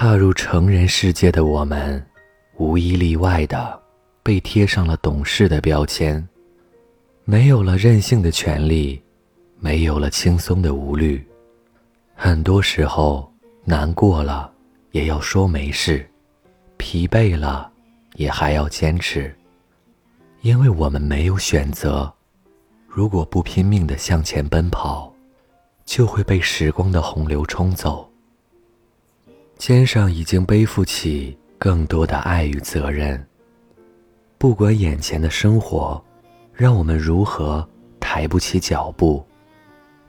踏入成人世界的我们，无一例外的被贴上了懂事的标签，没有了任性的权利，没有了轻松的无虑。很多时候，难过了也要说没事，疲惫了也还要坚持，因为我们没有选择。如果不拼命的向前奔跑，就会被时光的洪流冲走。肩上已经背负起更多的爱与责任。不管眼前的生活让我们如何抬不起脚步，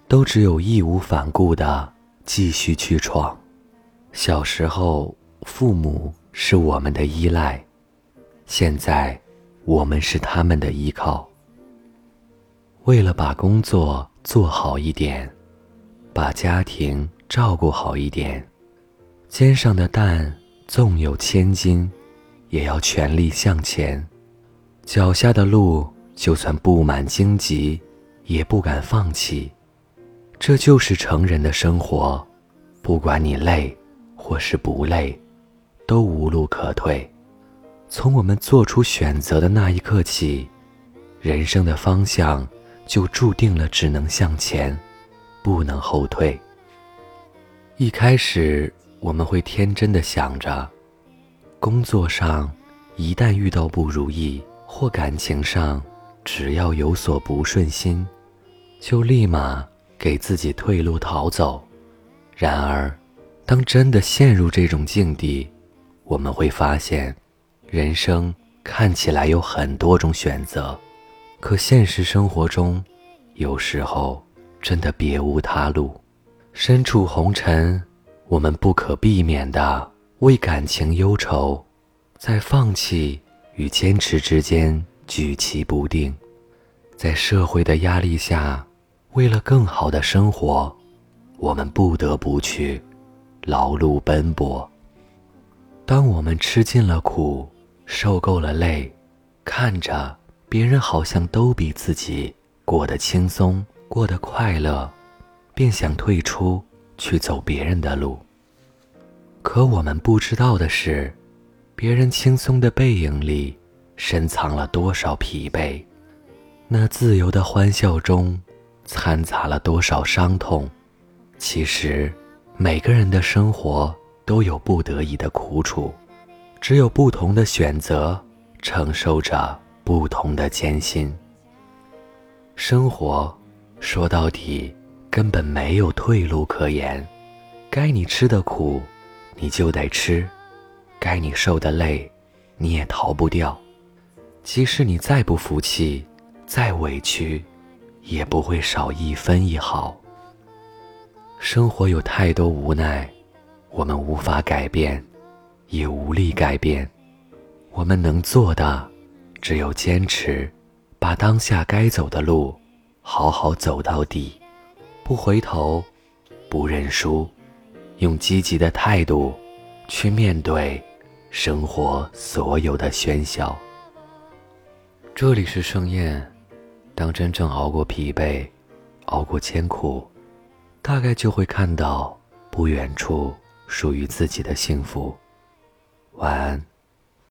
都只有义无反顾的继续去闯。小时候，父母是我们的依赖，现在，我们是他们的依靠。为了把工作做好一点，把家庭照顾好一点。肩上的担纵有千斤，也要全力向前；脚下的路就算布满荆棘，也不敢放弃。这就是成人的生活，不管你累或是不累，都无路可退。从我们做出选择的那一刻起，人生的方向就注定了只能向前，不能后退。一开始。我们会天真的想着，工作上一旦遇到不如意，或感情上只要有所不顺心，就立马给自己退路逃走。然而，当真的陷入这种境地，我们会发现，人生看起来有很多种选择，可现实生活中，有时候真的别无他路。身处红尘。我们不可避免地为感情忧愁，在放弃与坚持之间举棋不定，在社会的压力下，为了更好的生活，我们不得不去劳碌奔波。当我们吃尽了苦，受够了累，看着别人好像都比自己过得轻松、过得快乐，便想退出。去走别人的路。可我们不知道的是，别人轻松的背影里，深藏了多少疲惫；那自由的欢笑中，掺杂了多少伤痛。其实，每个人的生活都有不得已的苦楚，只有不同的选择，承受着不同的艰辛。生活，说到底。根本没有退路可言，该你吃的苦，你就得吃；该你受的累，你也逃不掉。即使你再不服气，再委屈，也不会少一分一毫。生活有太多无奈，我们无法改变，也无力改变。我们能做的，只有坚持，把当下该走的路，好好走到底。不回头，不认输，用积极的态度去面对生活所有的喧嚣。这里是盛宴，当真正熬过疲惫，熬过艰苦，大概就会看到不远处属于自己的幸福。晚安。